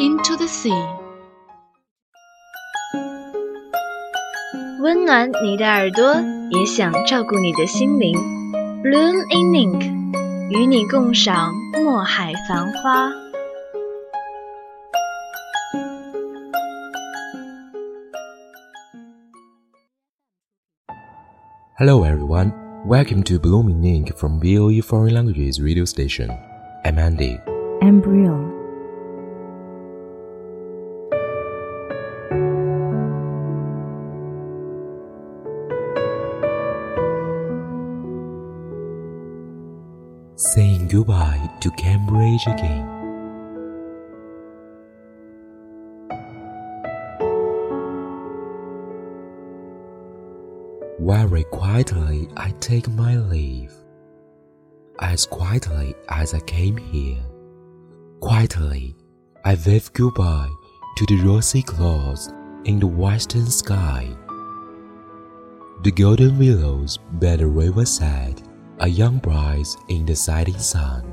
into the sea. 温暖你的耳朵，也想照顾你的心灵。Bloom in Ink，与你共赏墨海繁花。 Hello everyone, welcome to Blooming Ink from VOE Foreign Languages radio station. I'm Andy. embryo, Saying goodbye to Cambridge again. Very quietly I take my leave. As quietly as I came here. Quietly I wave goodbye to the rosy clouds in the western sky. The golden willows by the riverside are young bride in the setting sun.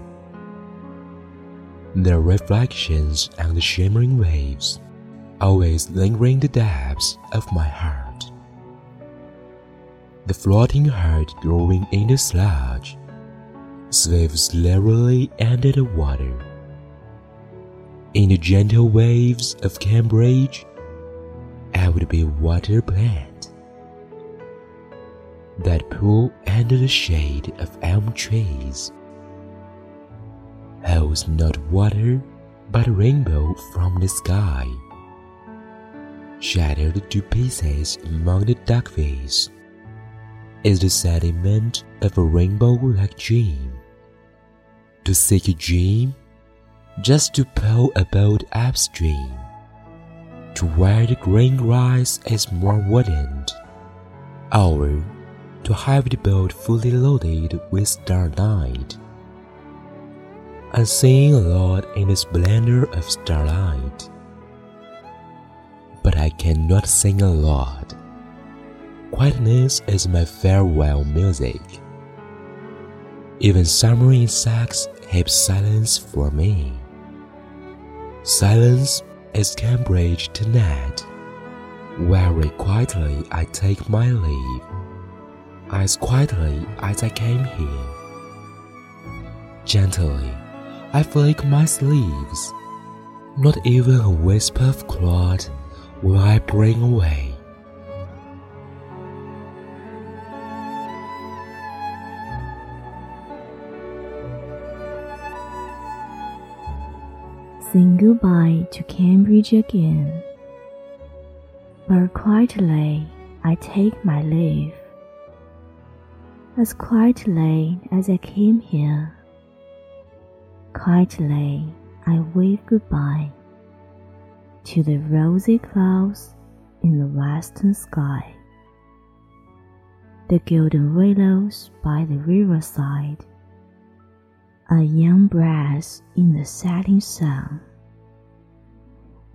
Their reflections on the shimmering waves always lingering the depths of my heart. The floating heart growing in the sludge sways slowly under the water. In the gentle waves of Cambridge, I would be water plant that pool under the shade of elm trees. Holds not water but a rainbow from the sky, shattered to pieces among the duckweeds, is the sediment of a rainbow-like dream. To seek a dream, just to pull a boat upstream, to where the green grass is more verdant, or to have the boat fully loaded with starlight. And seeing a lot in the splendor of starlight. But I cannot sing a lot. Quietness is my farewell music. Even summer insects have silence for me. Silence is Cambridge tonight. Very quietly I take my leave as quietly as I came here. Gently, I flick my sleeves. Not even a wisp of cloud will I bring away. saying goodbye to Cambridge again. But quietly I take my leave. As quietly as I came here. Quietly I wave goodbye to the rosy clouds in the western sky. The golden willows by the riverside a young breath in the setting sun.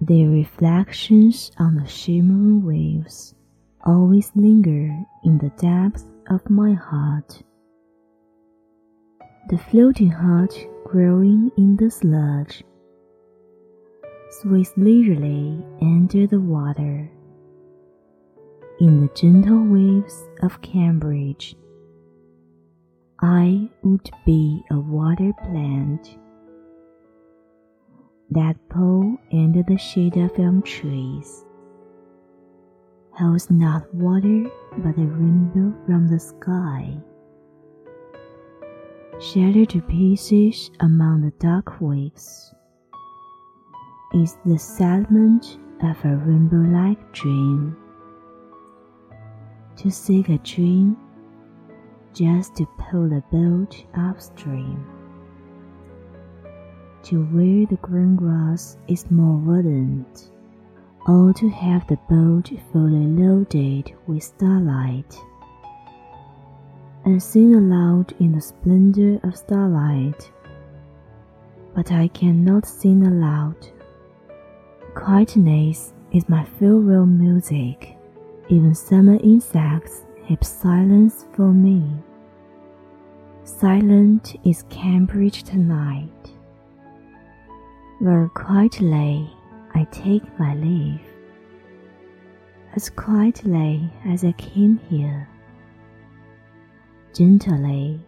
Their reflections on the shimmering waves always linger in the depths of my heart. The floating heart growing in the sludge sways leisurely under the water. In the gentle waves of Cambridge, I would be a water plant that pole under the shade of elm trees holds not water but a rainbow from the sky. Shattered to pieces among the dark waves is the settlement of a rainbow like dream. To seek a dream just to pull the boat upstream to where the green grass is more verdant, or to have the boat fully loaded with starlight. And sing aloud in the splendor of starlight, but I cannot sing aloud. Quietness is my farewell music. Even summer insects have silence for me. Silent is Cambridge tonight where quietly I take my leave, as quietly as I came here. Gently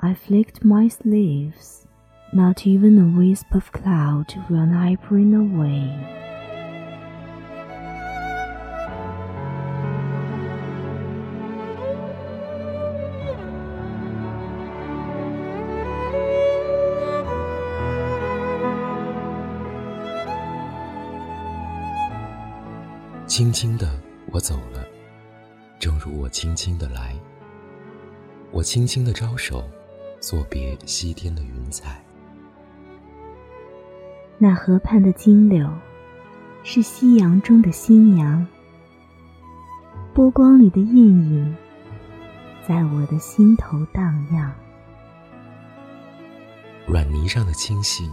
I flicked my sleeves, not even a wisp of cloud when I bring away. 轻轻的，我走了，正如我轻轻的来。我轻轻的招手，作别西天的云彩。那河畔的金柳，是夕阳中的新娘。波光里的艳影，在我的心头荡漾。软泥上的青荇，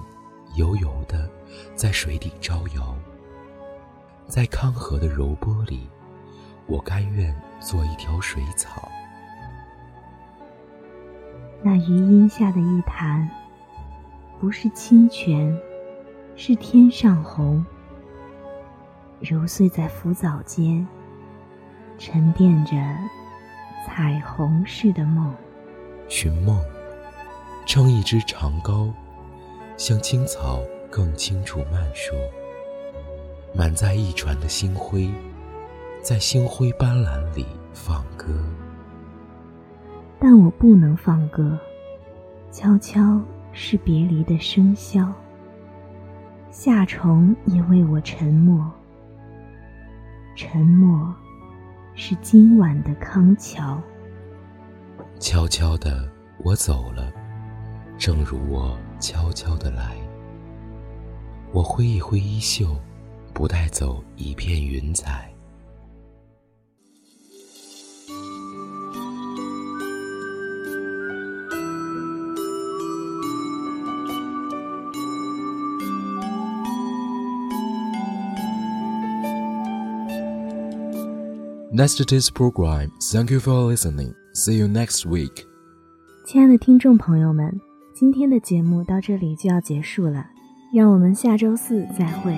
油油的，在水底招摇。在康河的柔波里，我甘愿做一条水草。那余荫下的一潭，不是清泉，是天上虹，揉碎在浮藻间，沉淀着彩虹似的梦。寻梦，撑一支长篙，向青草更清楚漫说。满载一船的星辉，在星辉斑斓里放歌。但我不能放歌，悄悄是别离的笙箫。夏虫也为我沉默，沉默是今晚的康桥。悄悄的，我走了，正如我悄悄的来。我挥一挥衣袖。不带走一片云彩。Next day's program. Thank you for listening. See you next week. 亲爱的听众朋友们，今天的节目到这里就要结束了，让我们下周四再会。